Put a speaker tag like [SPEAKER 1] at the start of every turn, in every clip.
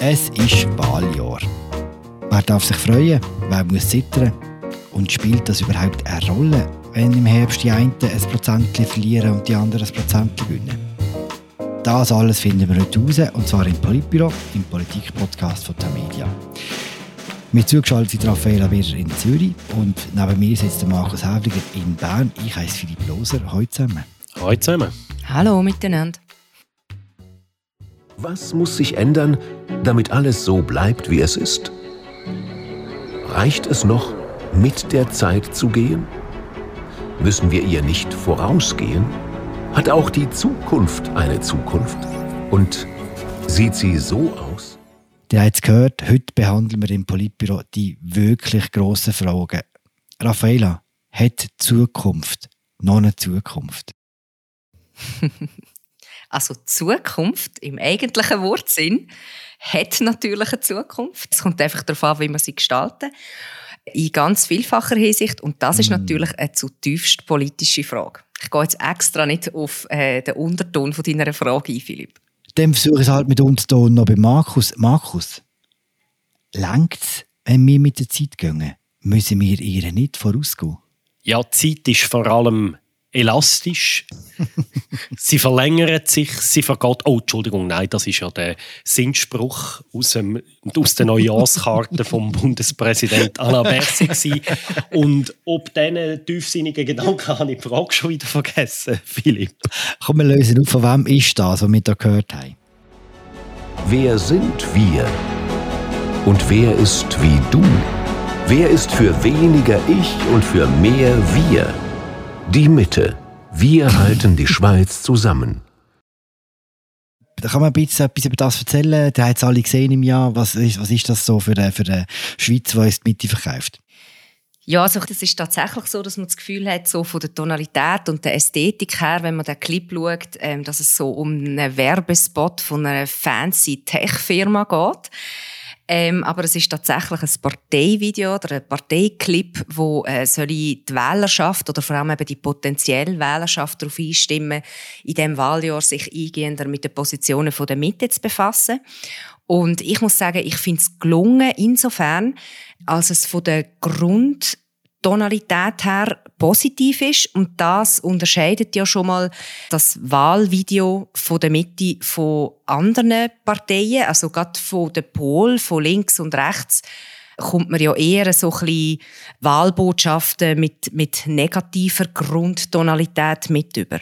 [SPEAKER 1] Es ist Wahljahr. Wer darf sich freuen? Wer muss zittern? Und spielt das überhaupt eine Rolle, wenn im Herbst die einen ein Prozent verlieren und die anderen ein Prozent gewinnen? Das alles finden wir heute raus, und zwar im Politbüro, im Politikpodcast von Tamedia. Mir zugeschaltet sind Raffaella Birrer in Zürich und neben mir sitzt der Markus Häfliger in Bern. Ich heiße Philipp Loser. Hallo zusammen.
[SPEAKER 2] Hallo zusammen.
[SPEAKER 3] Hallo miteinander.
[SPEAKER 4] Was muss sich ändern, damit alles so bleibt, wie es ist? Reicht es noch, mit der Zeit zu gehen? Müssen wir ihr nicht vorausgehen? Hat auch die Zukunft eine Zukunft? Und sieht sie so aus?
[SPEAKER 1] Ihr habt es gehört, heute behandeln wir im Politbüro die wirklich grossen Fragen. Raffaela, hat Zukunft noch eine Zukunft?
[SPEAKER 3] also Zukunft im eigentlichen Wortsinn hat natürlich eine Zukunft. Es kommt einfach darauf an, wie man sie gestalten. In ganz vielfacher Hinsicht. Und das ist mm. natürlich eine zutiefst politische Frage. Ich gehe jetzt extra nicht auf äh, den Unterton von deiner Frage ein, Philipp.
[SPEAKER 1] Dann versuche ich es halt mit Unterton noch bei Markus. Markus, längt es, wenn wir mit der Zeit gehen? Müssen wir ihr nicht vorausgehen?
[SPEAKER 2] Ja, die Zeit ist vor allem elastisch. sie verlängert sich, sie vergeht. Oh, Entschuldigung, nein, das ist ja der Sinnspruch aus, dem, aus der Neujahrskarte vom Bundespräsident Alain Berset. Und ob diesen tiefsinnigen Gedanken habe ich die Frage schon wieder vergessen, Philipp.
[SPEAKER 1] Komm, wir lösen auf, von wem ist das, was wir da gehört haben?
[SPEAKER 4] Wer sind wir? Und wer ist wie du? Wer ist für weniger ich und für mehr wir? Die Mitte. Wir halten die Schweiz zusammen.
[SPEAKER 1] Da kann man ein bisschen etwas über das erzählen. Da hat es alle gesehen im Jahr. Was ist, was ist das so für, eine, für eine Schweiz, die uns die Mitte verkauft?
[SPEAKER 3] Ja, also das ist tatsächlich so, dass man das Gefühl hat, so von der Tonalität und der Ästhetik her, wenn man den Clip schaut, ähm, dass es so um einen Werbespot von einer fancy Tech-Firma geht. Ähm, aber es ist tatsächlich ein Parteivideo oder ein Parteiclip, wo äh, soll die Wählerschaft oder vor allem eben die potenzielle Wählerschaft darauf einstimmen, in diesem Wahljahr sich eingehender mit den Positionen der Mitte zu befassen. Und ich muss sagen, ich finde es gelungen insofern, als es von der Grund Tonalität her positiv ist und das unterscheidet ja schon mal das Wahlvideo von der Mitte von anderen Parteien, also gerade von der Pol, von links und rechts kommt man ja eher so ein bisschen Wahlbotschaften mit, mit negativer Grundtonalität mit über.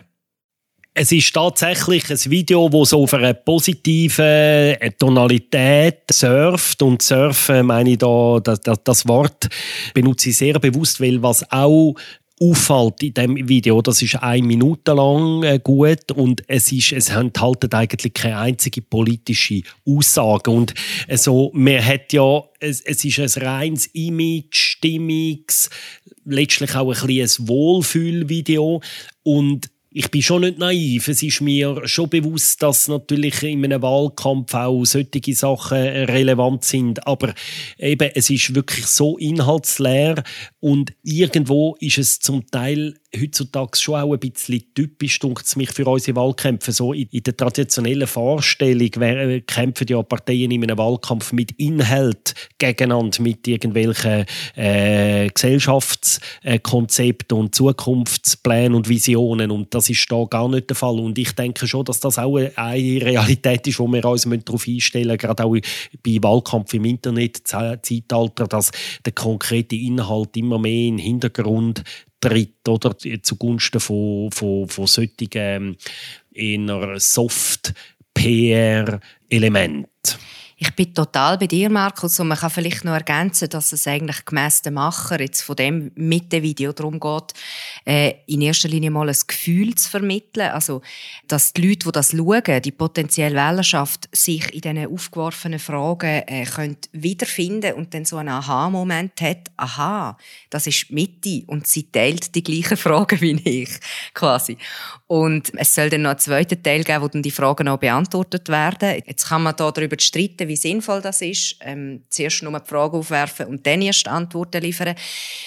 [SPEAKER 2] Es ist tatsächlich ein Video, das so auf eine positive Tonalität surft. Und surfen meine ich da, das, das Wort benutze ich sehr bewusst, weil was auch auffällt in dem Video, das ist eine Minute lang äh, gut. Und es ist, es enthalten eigentlich keine einzige politische Aussage. Und äh, so, man hat ja, es, es ist ein reines Image, Stimmungs, letztlich auch ein ein Wohlfühlvideo. Und ich bin schon nicht naiv. Es ist mir schon bewusst, dass natürlich in einem Wahlkampf auch solche Sachen relevant sind. Aber eben, es ist wirklich so inhaltsleer und irgendwo ist es zum Teil heutzutage schon auch ein bisschen typisch, es mich, für unsere Wahlkämpfe. So in, der traditionellen Vorstellung wer, kämpfen ja Parteien in einem Wahlkampf mit Inhalt gegeneinander, mit irgendwelchen äh, Gesellschaftskonzepten und Zukunftsplänen und Visionen. Und das ist da gar nicht der Fall. Und ich denke schon, dass das auch eine Realität ist, wo wir uns darauf einstellen müssen, gerade auch bei Wahlkampf im Internet-Zeitalter, dass der konkrete Inhalt immer mehr in den Hintergrund tritt oder zugunsten von, von, von solchen ähm, eher Soft-PR-Elementen.
[SPEAKER 3] Ich bin total bei dir, Markus, und man kann vielleicht noch ergänzen, dass es eigentlich gemäss dem Macher jetzt von dem mit dem Video darum geht, äh, in erster Linie mal ein Gefühl zu vermitteln, also dass die Leute, die das schauen, die potenzielle Wählerschaft, sich in diesen aufgeworfenen Fragen äh, können wiederfinden und dann so einen Aha-Moment hat, aha, das ist Mitte und sie teilt die gleichen Fragen wie ich, quasi. Und es soll dann noch einen zweiten Teil geben, wo dann die Fragen auch beantwortet werden. Jetzt kann man da darüber streiten, wie sinnvoll das ist. Ähm, zuerst nur die Frage aufwerfen und dann erst Antworten liefern.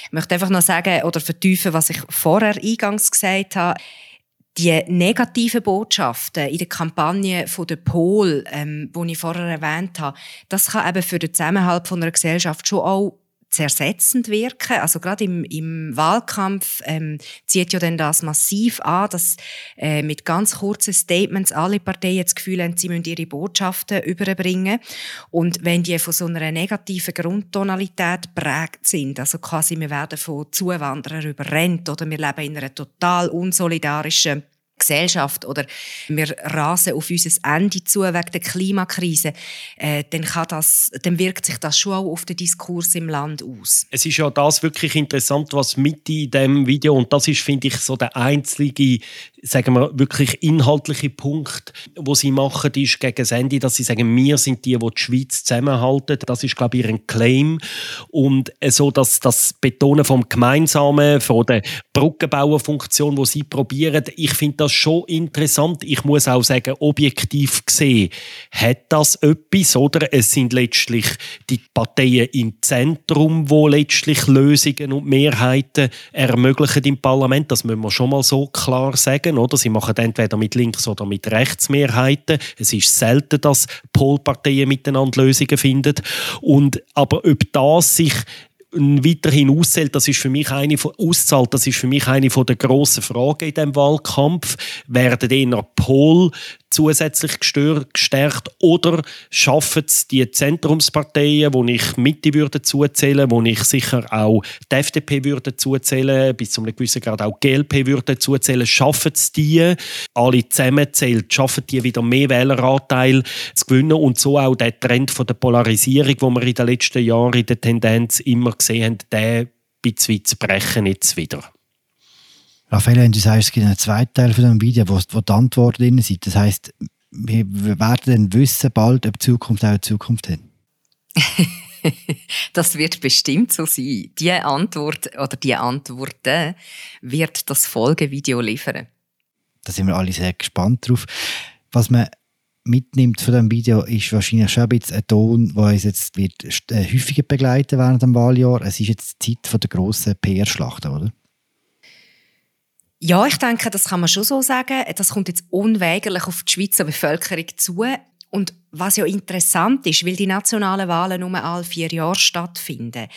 [SPEAKER 3] Ich möchte einfach noch sagen oder vertiefen, was ich vorher eingangs gesagt habe. die negativen Botschaften in der Kampagne von der Pol, ähm, die ich vorher erwähnt habe, das kann eben für den Zusammenhalt von einer Gesellschaft schon auch zersetzend wirken. Also gerade im, im Wahlkampf ähm, zieht ja dann das massiv an, dass äh, mit ganz kurzen Statements alle Parteien das Gefühl haben, sie müssen ihre Botschaften überbringen. Und wenn die von so einer negativen Grundtonalität prägt sind, also quasi wir werden von Zuwanderern überrennt oder wir leben in einer total unsolidarischen Gesellschaft oder wir rasen auf unser Ende zu wegen der Klimakrise, äh, dann, kann das, dann wirkt sich das schon auch auf den Diskurs im Land aus.
[SPEAKER 2] Es ist ja das wirklich interessant, was mit in dem Video und das ist, finde ich, so der einzige, sagen wir wirklich inhaltliche Punkt, wo sie machen, ist gegen Ende, dass sie sagen, wir sind die, die die Schweiz zusammenhalten. Das ist, glaube ich, ihr Claim und so dass das Betonen vom Gemeinsamen, von der Brückenbauerfunktion, wo sie probieren, ich finde das das schon interessant. Ich muss auch sagen, objektiv gesehen hat das etwas, oder? Es sind letztlich die Parteien im Zentrum, wo letztlich Lösungen und Mehrheiten ermöglichen im Parlament. Das müssen wir schon mal so klar sagen, oder? Sie machen entweder mit Links- oder mit Rechtsmehrheiten. Es ist selten, dass Polparteien miteinander Lösungen finden. Und, aber ob das sich weiterhin auszählt, das ist für mich eine von, auszahlt, das ist für mich eine von der grossen Fragen in diesem Wahlkampf. Werden eher Pol zusätzlich gestärkt oder schaffen es die Zentrumsparteien, wo ich Mitte würde zuzählen, wo ich sicher auch die FDP würde zuzählen, bis zu einem gewissen Grad auch die GLP würde zuzählen, schaffen es die, alle zusammenzählt, schaffen die wieder mehr Wähleranteil zu gewinnen und so auch der Trend von der Polarisierung, wo wir in den letzten Jahren in der Tendenz immer gesehen haben, der bisschen zu brechen jetzt wieder.
[SPEAKER 1] Raphael, wenn du sagst, es gibt einen zweiten Teil von dem Video, wo, wo die Antworten drin sind, das heisst, wir werden dann wissen bald, ob die Zukunft auch eine Zukunft hat.
[SPEAKER 3] das wird bestimmt so sein. Die Antwort oder die Antworten wird das Folgevideo liefern.
[SPEAKER 1] Da sind wir alle sehr gespannt drauf. Was man mitnimmt von dem Video, ist wahrscheinlich schon ein bisschen ein Ton, der uns jetzt wird äh, häufiger begleiten während dem Wahljahr. Es ist jetzt die Zeit der grossen PR-Schlacht, oder?
[SPEAKER 3] Ja, ich denke, das kann man schon so sagen. Das kommt jetzt unweigerlich auf die Schweizer Bevölkerung zu. Und was ja interessant ist, weil die nationalen Wahlen nur alle vier Jahre stattfinden,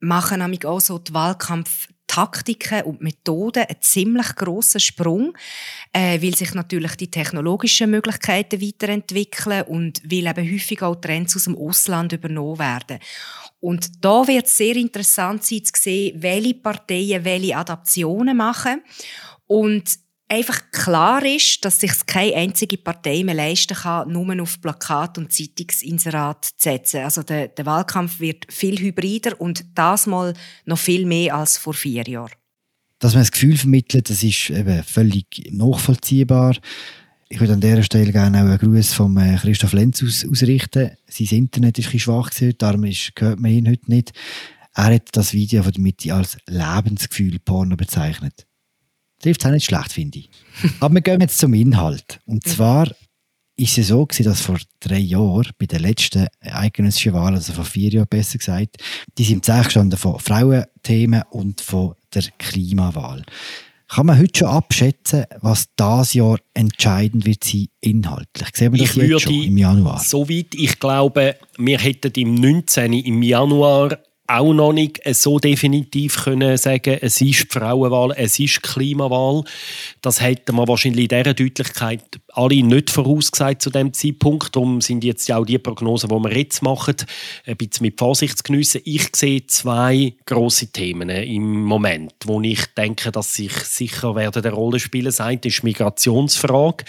[SPEAKER 3] machen nämlich auch so die Wahlkampftaktiken und Methoden einen ziemlich grossen Sprung, äh, weil sich natürlich die technologischen Möglichkeiten weiterentwickeln und weil eben häufig auch Trends aus dem Ausland übernommen werden. Und da wird es sehr interessant sein zu sehen, welche Parteien welche Adaptionen machen. Und einfach klar ist, dass sich keine einzige Partei mehr leisten kann, nur auf Plakat und Zeitungsinserat zu setzen. Also der, der Wahlkampf wird viel hybrider und das mal noch viel mehr als vor vier Jahren.
[SPEAKER 1] Dass man das Gefühl vermittelt, das ist eben völlig nachvollziehbar. Ich würde an dieser Stelle gerne auch einen Gruß von äh, Christoph Lenz aus, ausrichten. Sein Internet ist ein schwach darum ist, hört man ihn heute nicht. Er hat das Video von der Mitte als Lebensgefühl Porno bezeichnet. Trifft es auch nicht schlecht, finde ich. Aber wir gehen jetzt zum Inhalt. Und zwar ist es so gewesen, dass vor drei Jahren, bei den letzten eidgenössischen Wahlen, also vor vier Jahren besser gesagt, die sind gestanden von Frauenthemen und von der Klimawahl. Kann man heute schon abschätzen, was das Jahr entscheidend wird sein inhaltlich? Sehen wir das
[SPEAKER 2] ich
[SPEAKER 1] jetzt
[SPEAKER 2] würde,
[SPEAKER 1] schon im Januar?
[SPEAKER 2] Soweit ich glaube, wir hätten im 19. im Januar auch noch nicht so definitiv können sagen, es ist die Frauenwahl, es ist die Klimawahl. Das hätten wir wahrscheinlich in dieser Deutlichkeit alle nicht vorausgesagt zu dem Zeitpunkt. Darum sind jetzt auch die Prognosen, die wir jetzt machen, ein bisschen mit Vorsicht zu geniessen. Ich sehe zwei große Themen im Moment, wo ich denke, dass sich sicher werden eine Rolle spielen. Das eine ist die Migrationsfrage.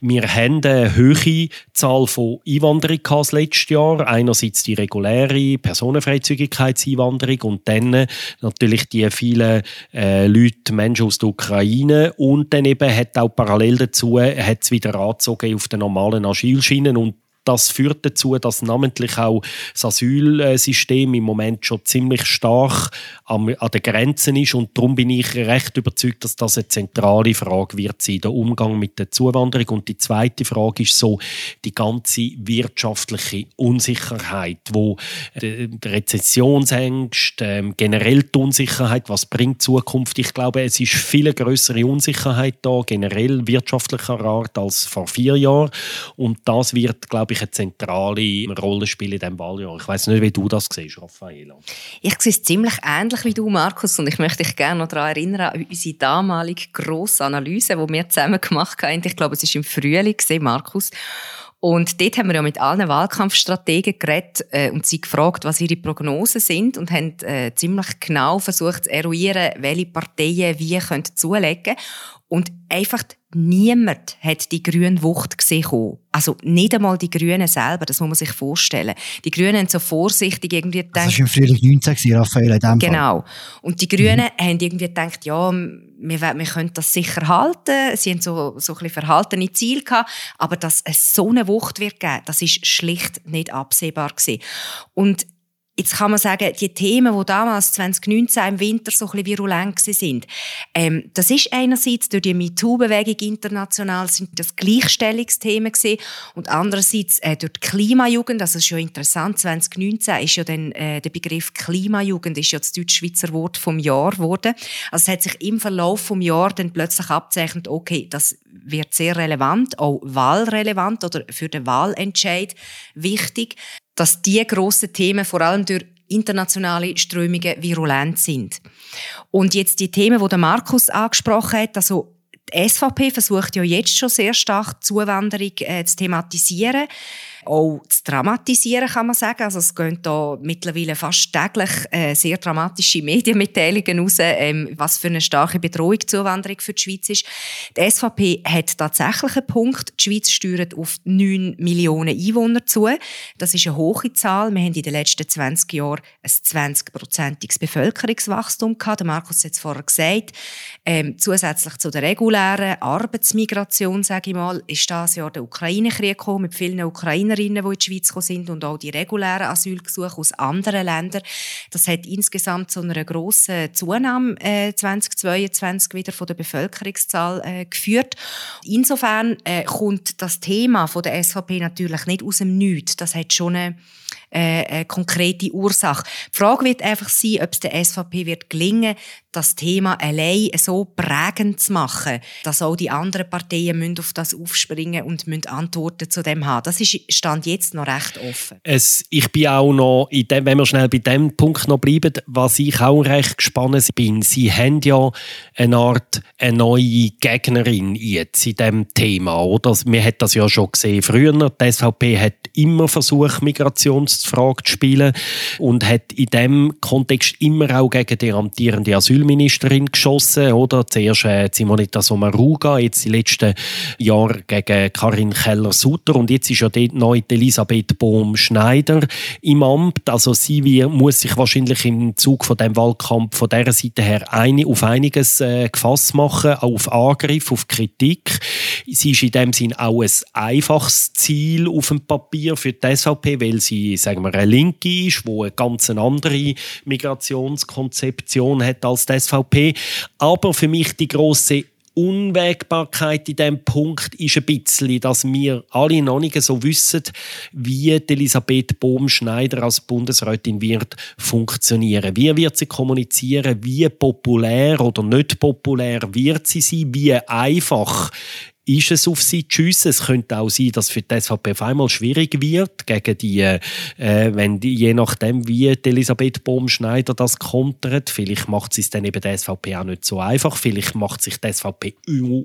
[SPEAKER 2] Wir haben eine hohe Zahl von Einwanderung das letzte Jahr. Einerseits die reguläre Personenfreizügigkeitseinwanderung und dann natürlich die vielen äh, Leute, Menschen aus der Ukraine und dann eben hat auch parallel dazu hat's wieder wieder angezogen auf den normalen Asylschienen und das führt dazu, dass namentlich auch das Asylsystem im Moment schon ziemlich stark an, den Grenzen ist und darum bin ich recht überzeugt, dass das eine zentrale Frage wird sein, der Umgang mit der Zuwanderung. Und die zweite Frage ist so die ganze wirtschaftliche Unsicherheit, wo die Rezessionsängste, ähm, generell die Unsicherheit, was bringt Zukunft? Ich glaube, es ist viel größere Unsicherheit da, generell wirtschaftlicher Art als vor vier Jahren. Und das wird, glaube ich, eine zentrale Rolle spielen in diesem Wahljahr. Ich weiß nicht, wie du das siehst, Raffaella.
[SPEAKER 3] Ich sehe es ziemlich ähnlich wie du, Markus, und ich möchte dich gerne noch daran erinnern an unsere damalige grosse Analyse, die wir zusammen gemacht haben. Ich glaube, es war im Frühling, Markus. Und dort haben wir ja mit allen Wahlkampfstrategen geredet äh, und sie gefragt, was ihre Prognosen sind und haben äh, ziemlich genau versucht zu eruieren, welche Parteien wie können zulegen und einfach niemand hat die grüne Wucht gesehen. Also nicht einmal die Grünen selber, das muss man sich vorstellen. Die Grünen haben so vorsichtig irgendwie
[SPEAKER 1] gedacht... Das war im Frühling 19, Raphael, in dem
[SPEAKER 3] Genau. Und die Grünen mhm. haben irgendwie gedacht, ja, wir, wir können das sicher halten. Sie haben so, so ein bisschen verhaltene Ziele gehabt. Aber dass es so eine Wucht wird geben, das ist schlicht nicht absehbar gewesen. Und Jetzt kann man sagen, die Themen, die damals 2019 im Winter so ein bisschen virulent sind, ähm, das ist einerseits durch die MeToo-Bewegung international sind das Gleichstellungsthemen gewesen und andererseits äh, durch die Klimajugend, also ist schon interessant, 2019 ist ja dann äh, der Begriff Klimajugend ist ja das deutsch-schweizer Wort vom Jahr geworden. Also es hat sich im Verlauf vom Jahr dann plötzlich abzeichnet, okay, das wird sehr relevant, auch wahlrelevant oder für den Wahlentscheid wichtig dass die grossen Themen vor allem durch internationale Strömungen virulent sind. Und jetzt die Themen, die der Markus angesprochen hat, also die SVP versucht ja jetzt schon sehr stark die Zuwanderung äh, zu thematisieren auch zu dramatisieren, kann man sagen. Also es gehen da mittlerweile fast täglich äh, sehr dramatische Medienmitteilungen raus, ähm, was für eine starke Bedrohung die Zuwanderung für die Schweiz ist. Die SVP hat tatsächlich einen Punkt. Die Schweiz steuert auf 9 Millionen Einwohner zu. Das ist eine hohe Zahl. Wir haben in den letzten 20 Jahren ein 20-prozentiges Bevölkerungswachstum gehabt. Der Markus hat es vorher gesagt. Ähm, zusätzlich zu der regulären Arbeitsmigration, sage ich mal, ist das Jahr der Ukraine-Krieg gekommen mit vielen Ukrainern Ukrainerinnen, die in die Schweiz gekommen sind und auch die regulären Asylgesuche aus anderen Ländern. Das hat insgesamt zu einer grossen Zunahme äh, 2022 wieder von der Bevölkerungszahl äh, geführt. Insofern äh, kommt das Thema von der SVP natürlich nicht aus dem Nichts. Das hat schon eine äh, eine konkrete Ursache. Die Frage wird einfach sein, ob es der SVP wird gelingen, das Thema allein so prägend zu machen, dass auch die anderen Parteien müssen auf das aufspringen und müssen Antworten zu dem haben. Das ist stand jetzt noch recht offen.
[SPEAKER 2] Es, ich bin auch noch, dem, wenn wir schnell bei dem Punkt noch bleiben, was ich auch recht gespannt bin, Sie haben ja eine Art eine neue Gegnerin jetzt in diesem Thema, oder? Man hat das ja schon gesehen früher. Die SVP hat immer versucht, Migrationsfrage zu spielen und hat in diesem Kontext immer auch gegen die amtierende Asylministerin geschossen, oder? Zuerst äh, Simonetta Sommaruga, jetzt die letzten Jahre gegen Karin Keller-Sutter und jetzt ist ja dort neu Elisabeth Bohm-Schneider im Amt. Also sie wie, muss sich wahrscheinlich im Zug von dem Wahlkampf von dieser Seite her eine, auf einiges äh, gefasst machen, auf Angriff, auf Kritik. Sie ist in dem Sinn auch ein einfaches Ziel auf dem Papier für die SVP, weil sie sagen wir, eine Linke ist, die eine ganz andere Migrationskonzeption hat als die SVP. Aber für mich die große Unwägbarkeit in diesem Punkt ist ein bisschen, dass wir alle noch nicht so wissen, wie Elisabeth Bohm-Schneider als Bundesrätin wird funktionieren. Wie wird sie kommunizieren? Wie populär oder nicht populär wird sie sein? Wie einfach ist es auf sie zu schiessen. Es könnte auch sein, dass für die SVP auf einmal schwierig wird, gegen die, äh, wenn die, je nachdem, wie Elisabeth Bohm-Schneider das kontert. Vielleicht macht sie es dann eben der SVP auch nicht so einfach. Vielleicht macht sich die SVP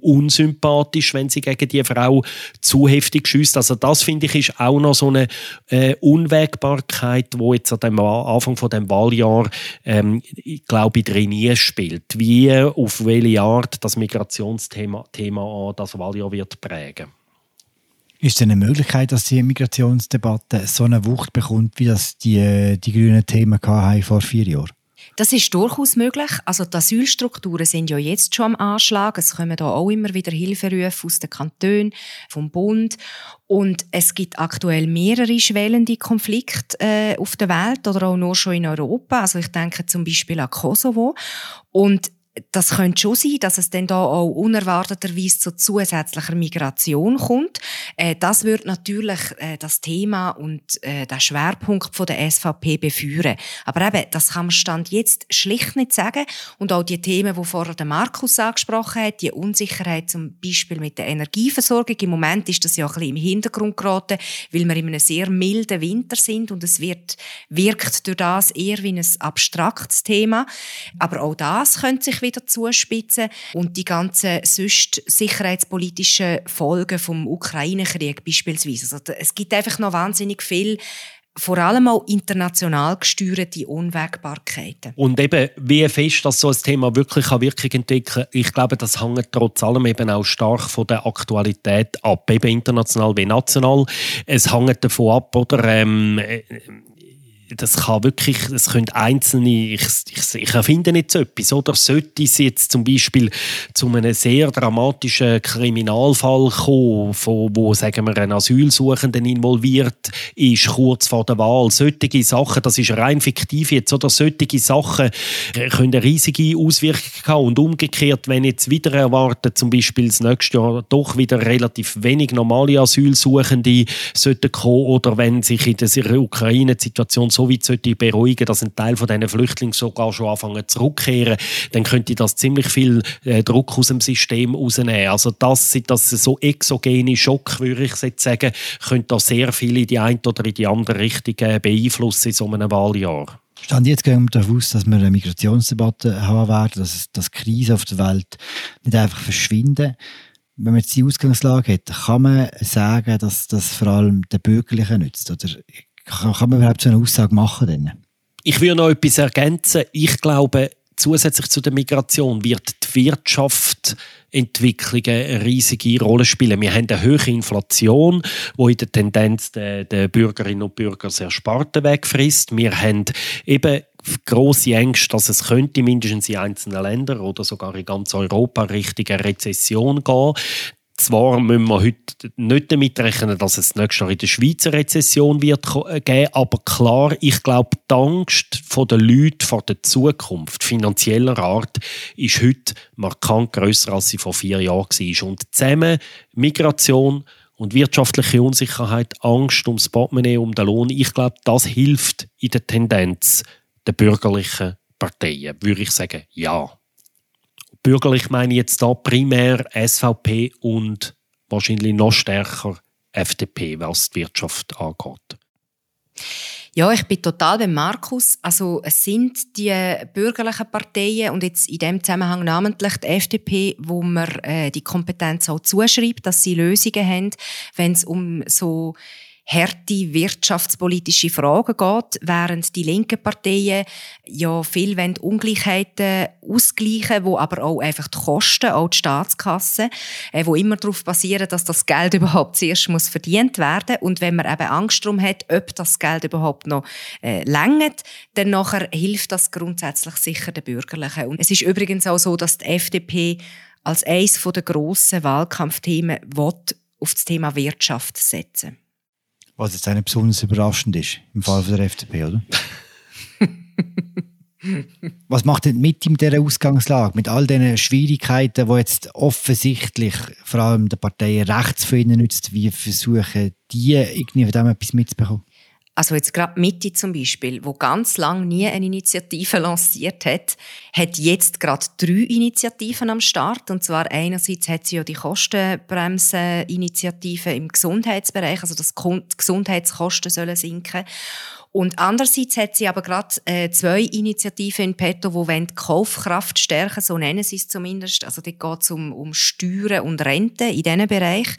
[SPEAKER 2] unsympathisch, wenn sie gegen die Frau zu heftig schießt. Also das, finde ich, ist auch noch so eine äh, Unwägbarkeit, wo jetzt an dem Anfang von dem Wahljahr, ähm, glaube ich, drin spielt. Wie, auf welche Art das Migrationsthema Thema das Wahljahr Wahljahr wird prägen
[SPEAKER 1] ist es eine Möglichkeit, dass die Migrationsdebatte so eine Wucht bekommt, wie das die, die grünen Themen hatten vor vier Jahren?
[SPEAKER 3] Das ist durchaus möglich. Also die Asylstrukturen sind ja jetzt schon am Anschlag. Es kommen da auch immer wieder Hilferufe aus den Kantonen, vom Bund. Und es gibt aktuell mehrere schwellende Konflikte äh, auf der Welt oder auch nur schon in Europa. Also ich denke zum Beispiel an Kosovo. Und das könnte schon sein, dass es dann da auch unerwarteterweise zu zusätzlicher Migration kommt. Äh, das wird natürlich äh, das Thema und äh, der Schwerpunkt der SVP beführen. Aber eben, das kann man Stand jetzt schlicht nicht sagen. Und auch die Themen, die vorher der Markus angesprochen hat, die Unsicherheit zum Beispiel mit der Energieversorgung. Im Moment ist das ja ein bisschen im Hintergrund geraten, weil wir in einem sehr milden Winter sind und es wird, wirkt durch das eher wie ein abstraktes Thema. Aber auch das könnte sich wieder zuspitzen und die ganzen sonst sicherheitspolitischen Folgen vom Ukraine-Krieg beispielsweise. Also es gibt einfach noch wahnsinnig viel vor allem auch international gesteuerte Unwägbarkeiten.
[SPEAKER 2] Und eben, wie fest das so ein Thema wirklich eine Wirkung entwickeln ich glaube, das hängt trotz allem eben auch stark von der Aktualität ab, eben international wie national. Es hängt davon ab, oder, ähm, das kann wirklich, das können einzelne, ich, ich, ich erfinde so etwas, oder? Sollte es jetzt zum Beispiel zu einem sehr dramatischen Kriminalfall kommen, von, wo, sagen wir, ein Asylsuchenden involviert ist, kurz vor der Wahl, solche Sachen, das ist rein fiktiv jetzt, oder? Solche Sachen können eine riesige Auswirkung haben. Und umgekehrt, wenn jetzt wieder erwartet, zum Beispiel das nächste Jahr doch wieder relativ wenig normale Asylsuchende sollten kommen oder wenn sich in der Ukraine-Situation so so weit sollte beruhigen, dass ein Teil von diesen Flüchtlingen sogar schon anfangen zurückkehren, dann könnte das ziemlich viel äh, Druck aus dem System rausnehmen. Also das, das so exogene Schock, würde ich jetzt sagen, könnte da sehr viel in die eine oder in die andere Richtung äh, beeinflussen in so einem Wahljahr.
[SPEAKER 1] Stand jetzt gehen wir davon aus, dass wir eine Migrationsdebatte haben werden, dass, dass Krisen auf der Welt nicht einfach verschwinden. Wenn man jetzt die Ausgangslage hat, kann man sagen, dass das vor allem den Bürgerlichen nützt? Oder kann, kann man überhaupt so eine Aussage machen? Denn?
[SPEAKER 2] Ich würde noch etwas ergänzen. Ich glaube, zusätzlich zu der Migration wird die Wirtschaft Entwicklungen eine riesige Rolle spielen. Wir haben eine hohe Inflation, wo in der Tendenz der, Bürgerinnen und Bürger sehr Sparten wegfrisst. Wir haben eben große Ängste, dass es könnte mindestens in einzelnen Ländern oder sogar in ganz Europa Richtung Rezession gehen. Zwar müssen wir heute nicht damit rechnen, dass es nächstes Jahr in der Schweiz eine Rezession wird äh, geben, aber klar, ich glaube, die Angst der Leute vor der Zukunft finanzieller Art ist heute markant grösser, als sie vor vier Jahren war. Und zusammen Migration und wirtschaftliche Unsicherheit, Angst ums Portemonnaie, um den Lohn, ich glaube, das hilft in der Tendenz der bürgerlichen Parteien, würde ich sagen, ja bürgerlich meine ich jetzt da primär SVP und wahrscheinlich noch stärker FDP, was die Wirtschaft angeht.
[SPEAKER 3] Ja, ich bin total bei Markus. Also es sind die bürgerlichen Parteien und jetzt in dem Zusammenhang namentlich die FDP, wo man äh, die Kompetenz auch zuschreibt, dass sie Lösungen haben, wenn es um so harte wirtschaftspolitische Fragen geht, während die linken Parteien ja viel Ungleichheiten ausgleichen, wo aber auch einfach die Kosten, auch die Staatskasse, äh, wo immer darauf basieren, dass das Geld überhaupt zuerst muss verdient werden und wenn man eben Angst darum hat, ob das Geld überhaupt noch äh, längert, dann nachher hilft das grundsätzlich sicher den Bürgerlichen. Und es ist übrigens auch so, dass die FDP als eines der grossen Wahlkampfthemen will, auf das Thema Wirtschaft setzen.
[SPEAKER 1] Was jetzt nicht besonders überraschend ist, im Fall der FDP, oder? Was macht denn mit in dieser Ausgangslage, mit all diesen Schwierigkeiten, die jetzt offensichtlich vor allem der Partei rechts für ihnen nützt, wie versuchen die irgendwie von dem etwas mitzubekommen?
[SPEAKER 3] Also jetzt gerade Mitte zum Beispiel, wo ganz lang nie eine Initiative lanciert hat, hat jetzt gerade drei Initiativen am Start. Und zwar einerseits hat sie ja die Kostenbremse-Initiative im Gesundheitsbereich, also dass die Gesundheitskosten sollen sinken. Und andererseits hat sie aber gerade äh, zwei Initiativen in petto, die die Kaufkraft stärken, so nennen sie es zumindest. Also dort geht um, um Steuern und Renten in diesem Bereich.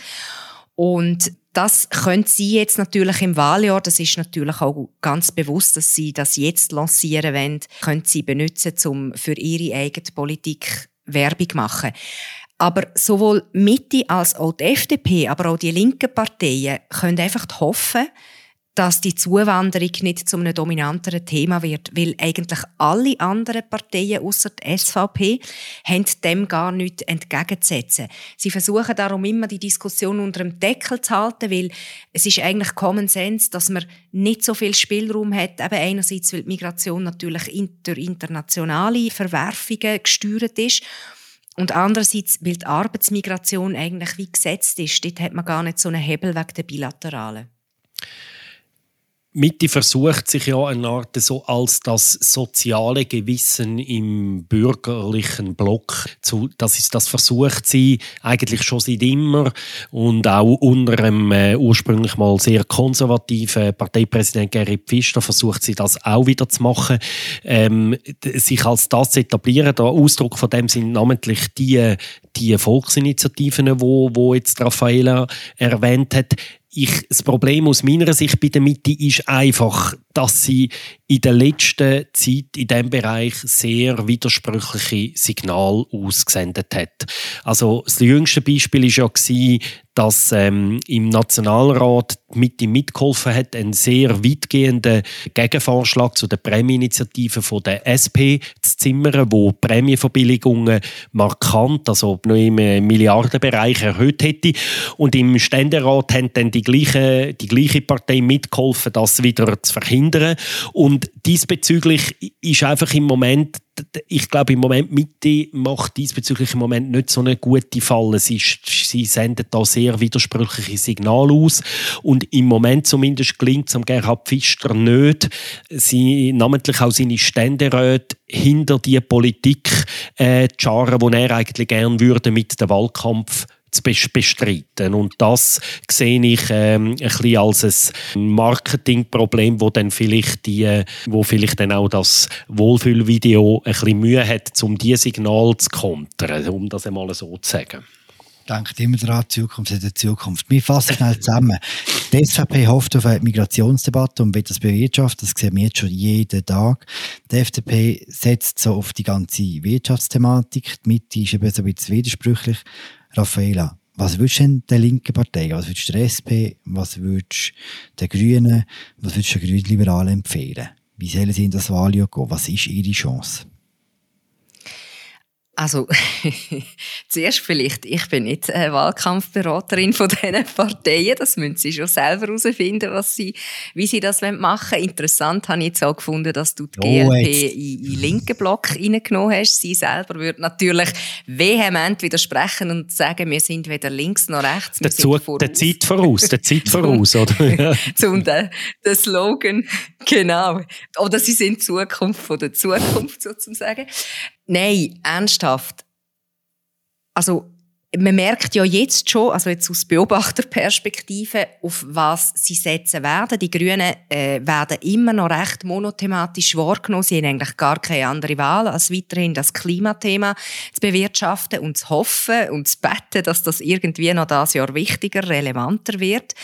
[SPEAKER 3] Und das können Sie jetzt natürlich im Wahljahr, das ist natürlich auch ganz bewusst, dass Sie das jetzt lancieren wollen, können Sie benutzen, um für Ihre eigene Politik Werbung zu machen. Aber sowohl Mitte als auch die FDP, aber auch die linken Parteien können einfach hoffen, dass die Zuwanderung nicht zu einem dominanteren Thema wird, weil eigentlich alle anderen Parteien außer der SVP haben dem gar nichts entgegenzusetzen. Sie versuchen darum immer die Diskussion unter dem Deckel zu halten, weil es ist eigentlich Common Sense, dass man nicht so viel Spielraum hat. Eben einerseits, weil die Migration natürlich durch internationale Verwerfungen gesteuert ist und andererseits, weil die Arbeitsmigration eigentlich wie gesetzt ist. Dort hat man gar nicht so einen Hebel wegen der Bilateralen.
[SPEAKER 2] Mitte versucht sich ja eine Art so als das soziale Gewissen im bürgerlichen Block zu, das ist das versucht sie eigentlich schon seit immer und auch unter einem äh, ursprünglich mal sehr konservativen Parteipräsident Gerrit Pfister versucht sie das auch wieder zu machen, ähm, sich als das zu etablieren. Der Ausdruck von dem sind namentlich die die Volksinitiativen, wo, wo jetzt Raffaella erwähnt hat, ich, das Problem aus meiner Sicht bei der Mitte ist einfach, dass sie in der letzten Zeit in diesem Bereich sehr widersprüchliche Signale ausgesendet hat. Also das jüngste Beispiel war ja, dass ähm, im Nationalrat mit ihm mitgeholfen hat, einen sehr weitgehenden Gegenvorschlag zu der Prämieninitiative von der SP zu zimmern, wo Prämienverbilligungen markant, also noch im Milliardenbereich erhöht hätte. Und im Ständerat haben dann die gleiche, die gleiche Partei mitgeholfen, das wieder zu verhindern. Und diesbezüglich ist einfach im Moment ich glaube, im Moment Mitte macht diesbezüglich im Moment nicht so eine gute Falle. Sie, sie sendet da sehr widersprüchliche Signale aus und im Moment zumindest gelingt es Gerhard Pfister nicht, sie, namentlich auch seine Ständeräte hinter die Politik äh, zu scharen, die er eigentlich gerne würde mit dem Wahlkampf zu bestreiten. Und das sehe ich ähm, ein bisschen als ein Marketingproblem, wo dann vielleicht die, wo vielleicht dann auch das Wohlfühlvideo ein bisschen Mühe hat, um diese Signal zu kontern, um das einmal so zu sagen
[SPEAKER 1] denkt immer daran, die Zukunft ist die Zukunft. Wir fassen schnell zusammen. Die SVP hofft auf eine Migrationsdebatte und will das bewirtschaften. Das sehen wir jetzt schon jeden Tag. Die FDP setzt so auf die ganze Wirtschaftsthematik. Die Mitte ist eben so ein bisschen widersprüchlich. Raffaela, was würdest du denn der linken Partei, was würdest du der SP, was würdest du den Grünen, was würdest du den Grünliberalen empfehlen? Wie sollen sie in das Wahljahr gehen? Was ist ihre Chance?
[SPEAKER 3] Also, zuerst vielleicht, ich bin nicht äh, Wahlkampfberaterin von diesen Parteien. Das müssen sie schon selber herausfinden, was sie, wie sie das machen wollen. Interessant habe ich jetzt auch gefunden, dass du die oh, GLP in den linken Block reingenommen hast. Sie selber würde natürlich vehement widersprechen und sagen, wir sind weder links noch rechts.
[SPEAKER 2] Wir der, sind voraus. der Zeit voraus, der Zeit voraus, oder?
[SPEAKER 3] Zum den, den Slogan, genau. Oder sie sind Zukunft von der Zukunft sozusagen. Nein, ernsthaft. Also, man merkt ja jetzt schon, also jetzt aus Beobachterperspektive, auf was sie setzen werden. Die Grünen äh, werden immer noch recht monothematisch wahrgenommen. Sie haben eigentlich gar keine andere Wahl, als weiterhin das Klimathema zu bewirtschaften und zu hoffen und zu beten, dass das irgendwie noch das Jahr wichtiger, relevanter wird.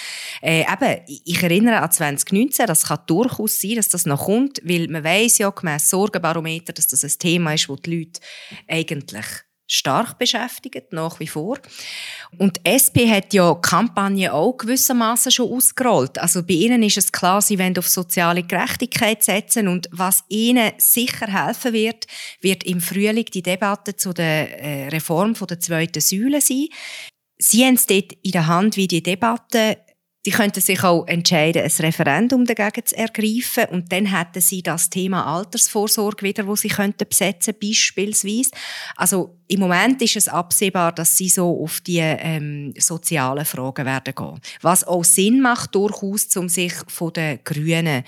[SPEAKER 3] Äh, eben, ich erinnere an 2019, das kann durchaus sein, dass das noch kommt, weil man weiß ja gemäss Sorgenbarometer, dass das ein Thema ist, wo die Leute eigentlich stark beschäftigt, nach wie vor. Und die SP hat ja die Kampagne auch gewissermaßen schon ausgerollt. Also bei ihnen ist es klar, sie wollen auf soziale Gerechtigkeit setzen und was ihnen sicher helfen wird, wird im Frühling die Debatte zu der äh, Reform der zweiten Säule sein. Sie haben es dort in der Hand, wie die Debatte Sie könnten sich auch entscheiden, ein Referendum dagegen zu ergreifen und dann hätten sie das Thema Altersvorsorge wieder, wo sie könnten besetzen beispielsweise. Also im Moment ist es absehbar, dass sie so auf die ähm, sozialen Fragen werden gehen. Was auch Sinn macht durchaus, um sich von den Grünen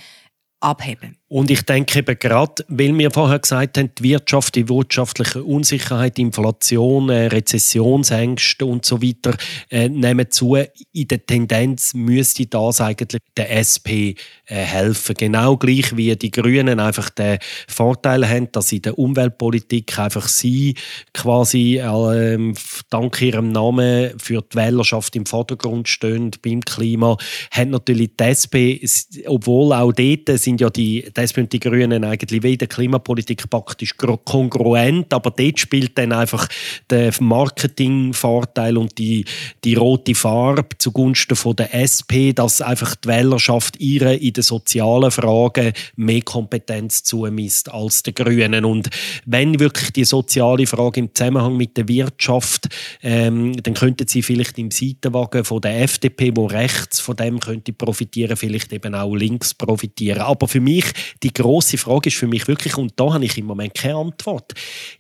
[SPEAKER 3] abheben.
[SPEAKER 2] Und ich denke eben gerade, weil wir vorher gesagt haben, die Wirtschaft, die wirtschaftliche Unsicherheit, Inflation, äh, Rezessionsängste und so weiter äh, nehmen zu. In der Tendenz müsste das eigentlich der SP äh, helfen. Genau gleich wie die Grünen einfach den Vorteil haben, dass in der Umweltpolitik einfach sie quasi äh, dank ihrem Namen für die Wählerschaft im Vordergrund stehen beim Klima, haben natürlich die SP, obwohl auch dort sind ja die die SP und die Grünen eigentlich wie der Klimapolitik praktisch kongruent, aber dort spielt dann einfach der Marketingvorteil und die, die rote Farbe zugunsten von der SP, dass einfach die Wählerschaft ihre in den sozialen Fragen mehr Kompetenz zumisst als die Grünen. Und wenn wirklich die soziale Frage im Zusammenhang mit der Wirtschaft, ähm, dann könnten sie vielleicht im Seitenwagen von der FDP, wo rechts von dem könnte profitieren, vielleicht eben auch links profitieren. Aber für mich, die große Frage ist für mich wirklich, und da habe ich im Moment keine Antwort,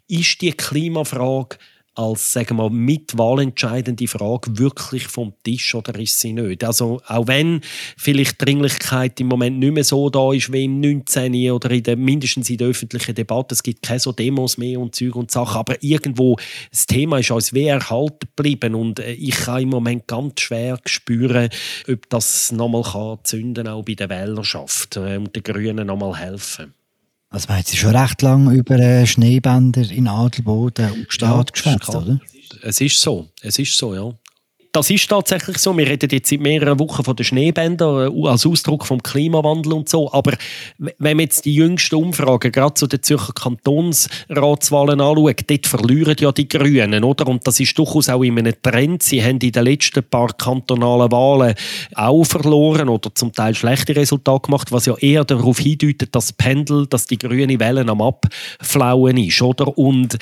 [SPEAKER 2] ist die Klimafrage als sagen wir, mitwahlentscheidende Frage wirklich vom Tisch oder ist sie nicht? Also auch wenn vielleicht Dringlichkeit im Moment nicht mehr so da ist wie im 19. oder in der, mindestens in der öffentlichen Debatte, es gibt keine so Demos mehr und Zeug und Sachen, aber irgendwo das Thema ist uns wie erhalten geblieben und äh, ich kann im Moment ganz schwer spüren, ob das nochmal zünden kann, auch bei der Wählerschaft äh, und den Grünen nochmal helfen.
[SPEAKER 1] Also man hat sich schon recht lange über äh, Schneebänder in Adelboden und Stadt ja, geschwätzt, oder?
[SPEAKER 2] Es ist so, es ist so, ja das ist tatsächlich so. Wir reden jetzt seit mehreren Wochen von den Schneebändern äh, als Ausdruck vom Klimawandel und so. Aber wenn man jetzt die jüngsten Umfragen gerade zu den Zürcher Kantonsratswahlen anschaut, dort verlieren ja die Grünen, oder? Und das ist durchaus auch in einem Trend. Sie haben in den letzten paar kantonalen Wahlen auch verloren oder zum Teil schlechte Resultate gemacht, was ja eher darauf hindeutet, dass das Pendel, dass die grüne Wellen am Abflauen ist, oder? Und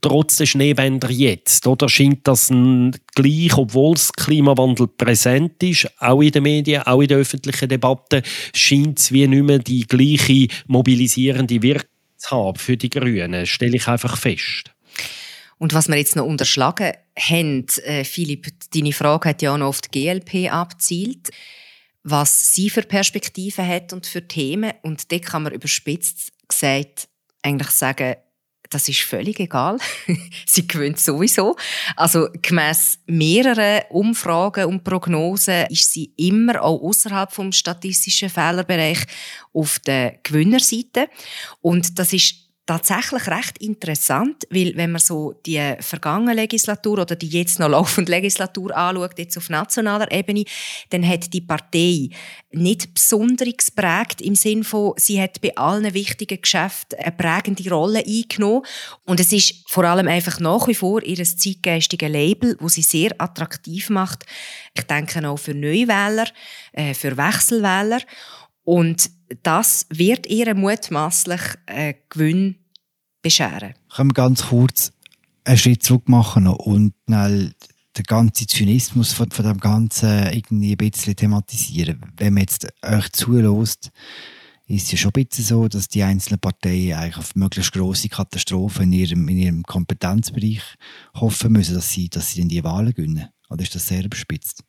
[SPEAKER 2] trotz der Schneebänder jetzt, oder? Scheint das ein gleich, obwohl das Klimawandel präsent ist, auch in den Medien, auch in der öffentlichen Debatte, scheint es wie nicht mehr die gleiche mobilisierende Wirkung zu haben für die Grünen. Stelle ich einfach fest.
[SPEAKER 3] Und was wir jetzt noch unterschlagen haben, äh, Philipp, deine Frage hat ja auch noch auf die GLP abzielt, was sie für Perspektiven hat und für Themen. Und da kann man überspitzt gesagt eigentlich sagen, das ist völlig egal. sie gewöhnt sowieso. Also gemäss mehreren Umfragen und Prognosen ist sie immer auch außerhalb vom statistischen Fehlerbereich auf der Gewinnerseite. Und das ist tatsächlich recht interessant, weil wenn man so die vergangene Legislatur oder die jetzt noch laufende Legislatur anschaut, jetzt auf nationaler Ebene, dann hat die Partei nicht besonders prägt im Sinn von, sie hat bei allen wichtigen Geschäften eine prägende Rolle eingenommen und es ist vor allem einfach nach wie vor ihr zeitgeistiges Label, wo sie sehr attraktiv macht. Ich denke auch für Neuwähler, äh, für Wechselwähler und das wird ihr mutmaßlich einen Gewinn bescheren.
[SPEAKER 1] Können wir ganz kurz einen Schritt zurück machen und schnell den ganzen Zynismus von, von dem Ganzen irgendwie ein bisschen thematisieren. Wenn man jetzt euch zulässt, ist es ja schon ein bisschen so, dass die einzelnen Parteien eigentlich auf möglichst grosse Katastrophen in ihrem, in ihrem Kompetenzbereich hoffen müssen, dass sie, dass sie dann die Wahlen gewinnen. Oder ist das sehr überspitzt?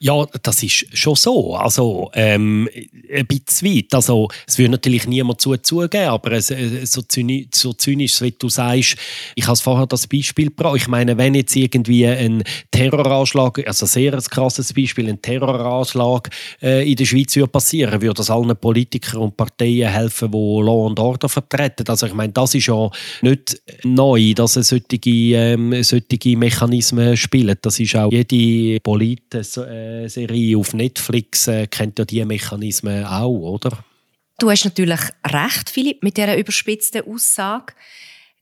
[SPEAKER 2] Ja, das ist schon so. Also, ähm, ein bisschen weit. Also, es würde natürlich niemand zu zugeben, aber äh, so, zynisch, so zynisch, wie du sagst, ich habe vorher das Beispiel gebracht. Ich meine, wenn jetzt irgendwie ein Terroranschlag, also sehr ein krasses Beispiel, ein Terroranschlag äh, in der Schweiz würde passieren, würde das allen Politikern und Parteien helfen, die Law and Order vertreten. Also, ich meine, das ist ja nicht neu, dass es solche, ähm, solche Mechanismen spielen. Das ist auch jede Politik, äh, Serie auf Netflix äh, kennt ja diese Mechanismen auch, oder?
[SPEAKER 3] Du hast natürlich recht, Philipp, mit dieser überspitzten Aussage.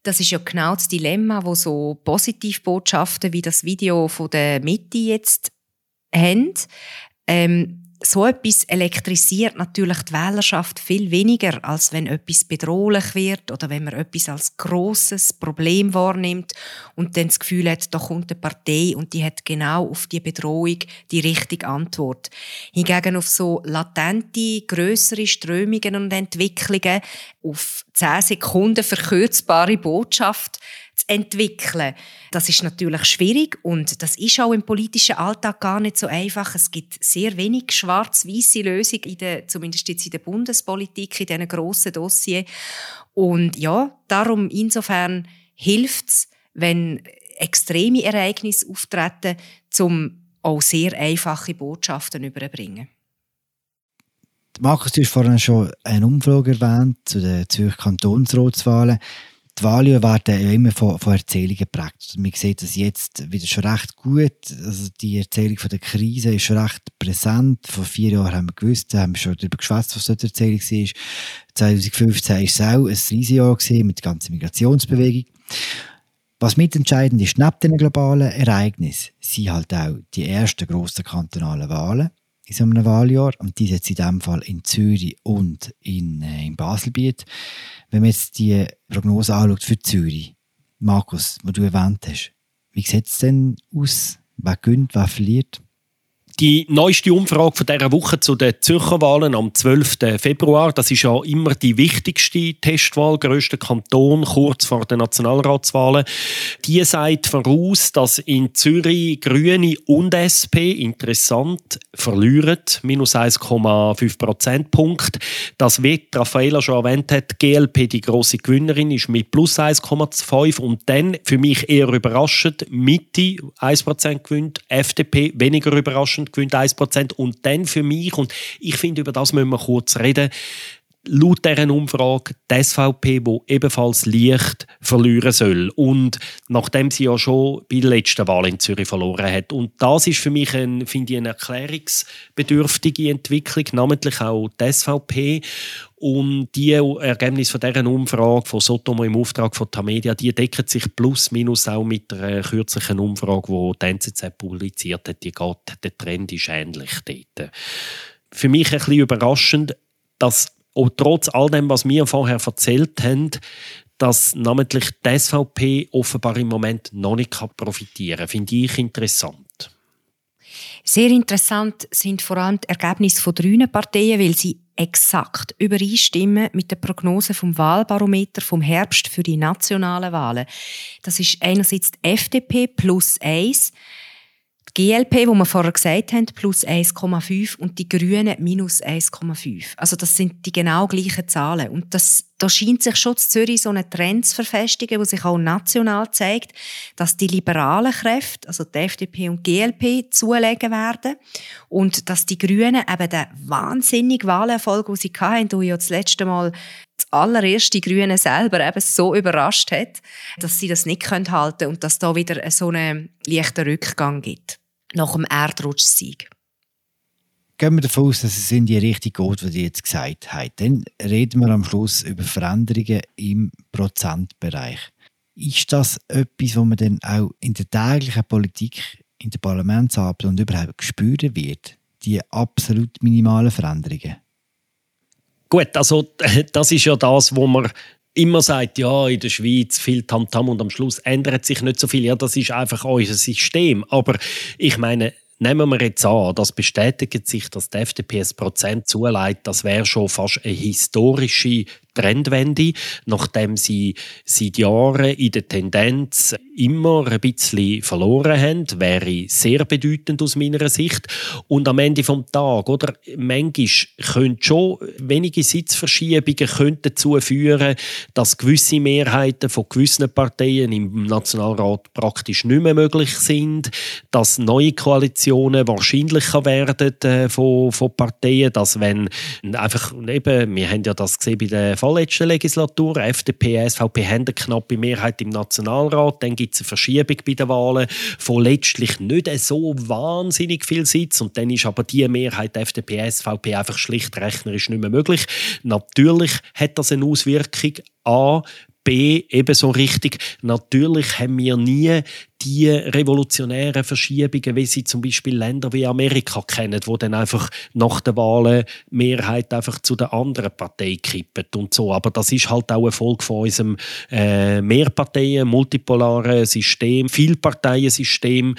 [SPEAKER 3] Das ist ja genau das Dilemma, wo so Positivbotschaften wie das Video von der Mitte jetzt haben. Ähm, so etwas elektrisiert natürlich die Wählerschaft viel weniger, als wenn etwas bedrohlich wird oder wenn man etwas als großes Problem wahrnimmt und dann das Gefühl hat, da kommt eine Partei und die hat genau auf die Bedrohung die richtige Antwort. Hingegen auf so latente, größere Strömungen und Entwicklungen, auf 10 Sekunden verkürzbare Botschaft, zu entwickeln. Das ist natürlich schwierig und das ist auch im politischen Alltag gar nicht so einfach. Es gibt sehr wenig schwarz-weiße Lösungen, in der, zumindest jetzt in der Bundespolitik, in diesen grossen Dossiers. Und ja, darum insofern hilft es, wenn extreme Ereignisse auftreten, um auch sehr einfache Botschaften überbringen.
[SPEAKER 1] Markus, du hast vorhin schon eine Umfrage erwähnt zu den Zürcher Kantonsratswahlen. Die Wahlen werden ja immer von, von Erzählungen geprägt. Also man sieht das jetzt wieder schon recht gut. Also die Erzählung von der Krise ist schon recht präsent. Vor vier Jahren haben wir gewusst, haben wir schon darüber geschwätzt, was dort die Erzählung war. 2015 war es auch ein Riesenjahr mit der ganzen Migrationsbewegung. Was mitentscheidend ist, neben den globalen Ereignissen, sind halt auch die ersten grossen kantonalen Wahlen in so einem Wahljahr. Und die jetzt in diesem Fall in Zürich und in, äh, in Baselbiet. Wenn man jetzt die Prognose anschaut für Zürich, Markus, wo du erwähnt hast, wie sieht es denn aus? Wer gönnt, wer verliert?
[SPEAKER 2] Die neueste Umfrage von dieser Woche zu den Zürcher Wahlen am 12. Februar, das ist ja immer die wichtigste Testwahl, grösster Kanton, kurz vor den Nationalratswahlen. Die sagt voraus, dass in Zürich Grüne und SP interessant verlieren, minus 1,5 Prozentpunkt. Das, wie Raffaella schon erwähnt hat, GLP die große Gewinnerin ist mit plus 1,5 und dann für mich eher überraschend Mitte 1 Prozent gewinnt, FDP weniger überraschend gewinnt 1%. Und dann für mich, und ich finde, über das müssen wir kurz reden, laut dieser Umfrage die SVP, die ebenfalls leicht verlieren soll. Und nachdem sie ja schon bei der letzten Wahl in Zürich verloren hat. Und das ist für mich, ein, finde ich, eine erklärungsbedürftige Entwicklung, namentlich auch die SVP. Und die Ergebnisse von dieser Umfrage von Sotomo im Auftrag von Tamedia, die decken sich plus minus auch mit der kürzlichen Umfrage, die die NZZ publiziert hat. Die geht, der Trend ist ähnlich dort. Für mich ein bisschen überraschend, dass auch trotz all dem, was wir vorher erzählt haben, dass namentlich die SVP offenbar im Moment noch nicht profitieren kann. Finde ich interessant.
[SPEAKER 3] Sehr interessant sind vor allem die Ergebnisse von drei Parteien, weil sie exakt übereinstimmen mit der Prognose vom Wahlbarometer vom Herbst für die nationalen Wahlen. Das ist einerseits die FDP plus 1, GLP, wo wir vorher gesagt haben, plus 1,5 und die Grünen minus 1,5. Also das sind die genau gleichen Zahlen. Und das, da scheint sich schon in Zürich so eine Trend zu verfestigen, die sich auch national zeigt, dass die liberalen Kräfte, also die FDP und die GLP, zulegen werden und dass die Grünen eben den wahnsinnigen Wahlerfolg, den sie hatten, du ja das letzte Mal das allererste Grüne selber eben so überrascht hat, dass sie das nicht halten können und dass da wieder so einen leichten Rückgang gibt nach dem Erdrutschsieg.
[SPEAKER 1] Gehen wir davon aus, dass es in die Richtung geht, was ihr jetzt gesagt habt. Dann reden wir am Schluss über Veränderungen im Prozentbereich. Ist das etwas, was man dann auch in der täglichen Politik, in der Parlamentsarbeit und überhaupt spüren wird? Die absolut minimalen Veränderungen?
[SPEAKER 2] Gut, also das ist ja das, wo man immer sagt, ja, in der Schweiz viel Tamtam -Tam und am Schluss ändert sich nicht so viel. Ja, das ist einfach unser System. Aber ich meine, nehmen wir jetzt an, das bestätigt sich, dass die FDP ein Prozent zuleitet, das wäre schon fast eine historische Trendwende, nachdem sie seit Jahren in der Tendenz immer ein bisschen verloren haben, wäre sehr bedeutend aus meiner Sicht. Und am Ende vom Tag, oder, manchmal können schon wenige Sitzverschiebungen können dazu führen, dass gewisse Mehrheiten von gewissen Parteien im Nationalrat praktisch nicht mehr möglich sind, dass neue Koalitionen wahrscheinlicher werden äh, von, von Parteien, dass wenn einfach eben, wir haben ja das gesehen bei der vorletzten Legislatur, FDP, SVP haben eine knappe Mehrheit im Nationalrat, dann gibt es eine Verschiebung bei den Wahlen von letztlich nicht so wahnsinnig viel Sitz und dann ist aber die Mehrheit FDP, SVP einfach schlicht rechnerisch nicht mehr möglich. Natürlich hat das eine Auswirkung A, B ebenso richtig. Natürlich haben wir nie die revolutionären Verschiebungen, wie sie zum Beispiel Länder wie Amerika kennen, wo dann einfach nach der Wahl Mehrheit einfach zu der anderen Partei kippt und so. Aber das ist halt auch ein Folge von unserem äh, Mehrparteien, multipolaren System, Vielparteiensystem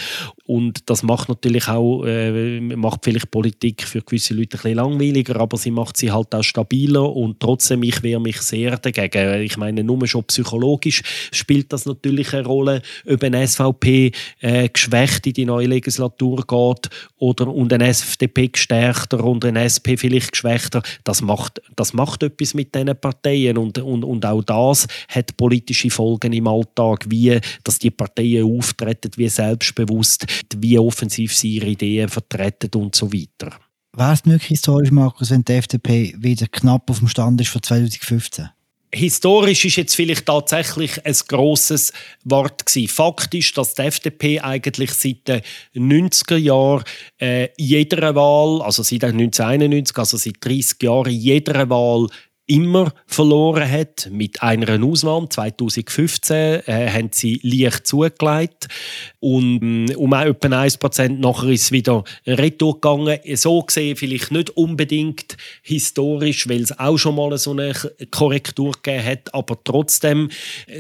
[SPEAKER 2] und das macht natürlich auch äh, macht vielleicht Politik für gewisse Leute ein bisschen langweiliger, aber sie macht sie halt auch stabiler und trotzdem ich wehre mich sehr dagegen. Ich meine, nur schon psychologisch spielt das natürlich eine Rolle, ob ein SV SVP äh, geschwächt in die neue Legislatur geht oder und ein FDP gestärkter und ein SP vielleicht geschwächter, das macht, das macht etwas mit diesen Parteien und, und, und auch das hat politische Folgen im Alltag, wie dass die Parteien auftreten, wie selbstbewusst, wie offensiv sie ihre Ideen vertreten und so weiter.
[SPEAKER 1] Wäre es möglich historisch, Markus, wenn die FDP wieder knapp auf dem Stand ist von 2015?
[SPEAKER 2] Historisch ist jetzt vielleicht tatsächlich ein grosses Wort gewesen. Fakt ist, dass die FDP eigentlich seit den 90er Jahren äh, jeder Wahl, also seit 1991, also seit 30 Jahren, jeder Wahl immer verloren hat, mit einer Ausnahme. 2015 äh, haben sie leicht zugelegt und mm, um etwa 1% nachher ist es wieder retour gegangen. So gesehen vielleicht nicht unbedingt historisch, weil es auch schon mal so eine Korrektur gegeben hat, aber trotzdem,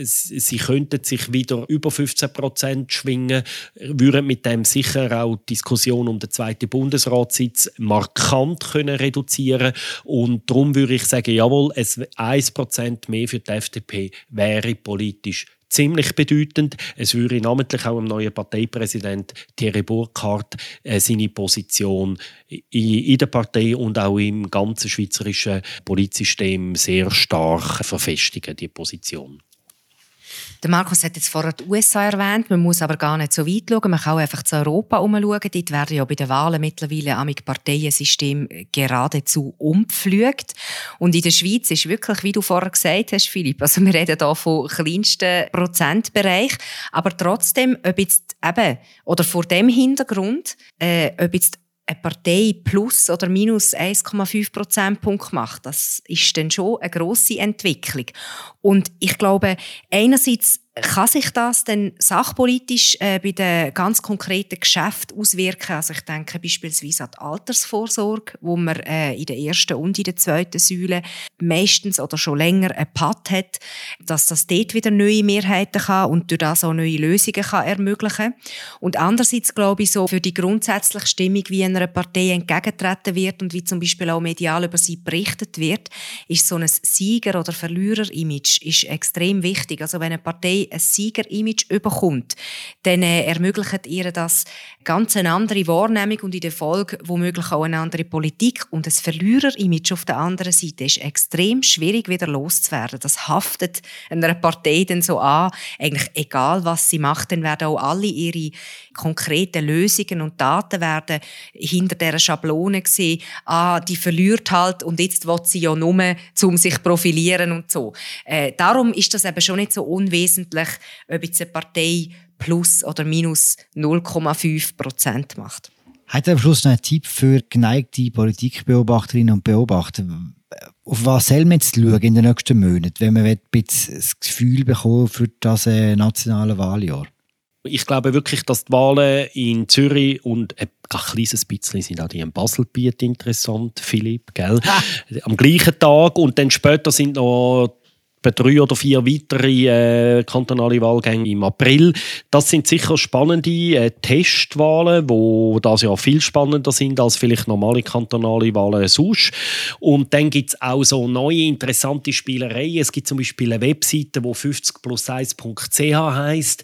[SPEAKER 2] sie könnten sich wieder über 15% schwingen, würden mit dem sicher auch die Diskussion um den zweiten Bundesratssitz markant können reduzieren und darum würde ich sagen, jawohl, 1% mehr für die FDP wäre politisch ziemlich bedeutend. Es würde namentlich auch im neuen Parteipräsident Thierry Burkhardt äh, seine Position in, in, der Partei und auch im ganzen schweizerischen Politsystem sehr stark verfestigen, die Position.
[SPEAKER 3] Der Markus hat jetzt vorher die USA erwähnt, man muss aber gar nicht so weit schauen, man kann auch einfach zu Europa umschauen. Dort werden ja bei den Wahlen mittlerweile am Parteiensystem geradezu umgepflügt. Und in der Schweiz ist wirklich, wie du vorher gesagt hast, Philipp, also wir reden hier von kleinsten Prozentbereich, aber trotzdem, ob jetzt eben, oder vor dem Hintergrund, äh, ob jetzt eine Partei plus oder minus 1,5 Prozentpunkt macht, das ist dann schon eine grosse Entwicklung. Und ich glaube, einerseits kann sich das dann sachpolitisch äh, bei den ganz konkreten Geschäften auswirken? Also ich denke beispielsweise an die Altersvorsorge, wo man äh, in der ersten und in der zweiten Säule meistens oder schon länger einen Pad hat, dass das dort wieder neue Mehrheiten kann und durch das auch neue Lösungen kann ermöglichen Und andererseits glaube ich so, für die grundsätzliche Stimmung, wie einer Partei entgegentreten wird und wie zum Beispiel auch medial über sie berichtet wird, ist so ein Sieger- oder Verlierer-Image extrem wichtig. Also wenn eine Partei ein Sieger-Image bekommt, dann äh, ermöglicht ihr das ganz eine andere Wahrnehmung und in der Folge womöglich auch eine andere Politik. Und das Verlierer-Image auf der anderen Seite ist extrem schwierig wieder loszuwerden. Das haftet einer Partei dann so an, eigentlich egal was sie macht, dann werden auch alle ihre konkreten Lösungen und Daten werden hinter dieser Schablone gesehen, ah, die verliert halt und jetzt will sie ja nur, um sich profilieren und so. Äh, darum ist das eben schon nicht so unwesentlich, ob jetzt eine Partei plus oder minus 0,5 Prozent macht.
[SPEAKER 1] Hat er am Schluss noch einen Tipp für geneigte Politikbeobachterinnen und Beobachter? Auf was soll man jetzt schauen in den nächsten Monaten, wenn man ein bisschen das Gefühl bekommt für das äh, nationale Wahljahr?
[SPEAKER 2] Ich glaube wirklich, dass die Wahlen in Zürich und ein kleines bisschen sind auch die in Baselbiet interessant, Philipp, gell? Am gleichen Tag und dann später sind noch drei oder vier weitere äh, kantonale Wahlgänge im April. Das sind sicher spannende äh, Testwahlen, wo das ja viel spannender sind als vielleicht normale kantonale Wahlen sonst. Und dann gibt es auch so neue interessante Spielereien. Es gibt zum Beispiel eine Webseite, wo 50 plus 1.ch heißt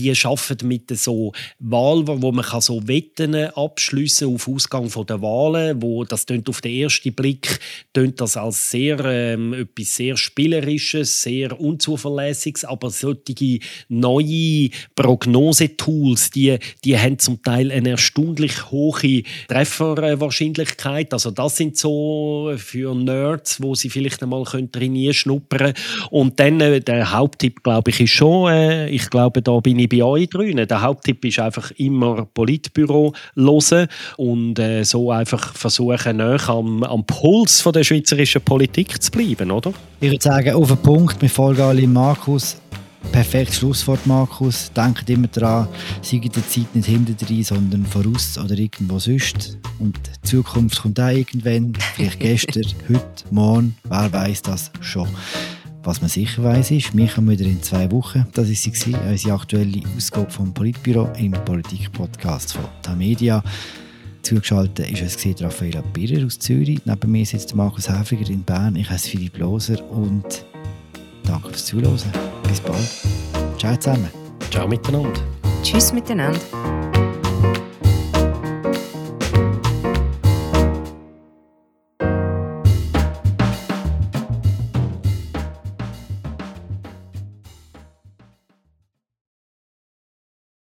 [SPEAKER 2] die arbeiten mit so Wahl, wo man kann so Wetten abschließen auf Ausgang von der Wahlen, wo das tönt auf den ersten Blick tönt das als sehr ähm, etwas sehr spielerisches, sehr unzuverlässiges, aber solche neue Prognosetools, die die haben zum Teil eine erstaunlich hohe Trefferwahrscheinlichkeit. Also das sind so für Nerds, wo sie vielleicht einmal trainieren schnuppern. Und dann äh, der Haupttipp, glaube ich, ist schon, äh, ich glaube, da bin ich bei euch drinnen. Der Haupttipp ist einfach immer Politbüro hören und äh, so einfach versuchen, näher am, am Puls von der schweizerischen Politik zu bleiben, oder?
[SPEAKER 1] Ich würde sagen, auf den Punkt, wir folgen alle Markus. Perfektes Schlusswort, Markus. Denkt immer daran, sei die Zeit nicht hinter drin, sondern voraus oder irgendwo sonst. Und die Zukunft kommt auch irgendwann, vielleicht gestern, heute, morgen, wer weiß das schon. Was man sicher weiß ist, wir kommen wieder in zwei Wochen. Das ist sie, unsere aktuelle Ausgabe vom Politbüro im Politik-Podcast von Tamedia. Zugeschaltet ist es Raffaella Birrer aus Zürich. Neben mir sitzt Markus Häfiger in Bern. Ich heiße Philipp Loser und danke fürs Zuhören. Bis bald. Ciao zusammen.
[SPEAKER 2] Ciao miteinander.
[SPEAKER 3] Tschüss miteinander.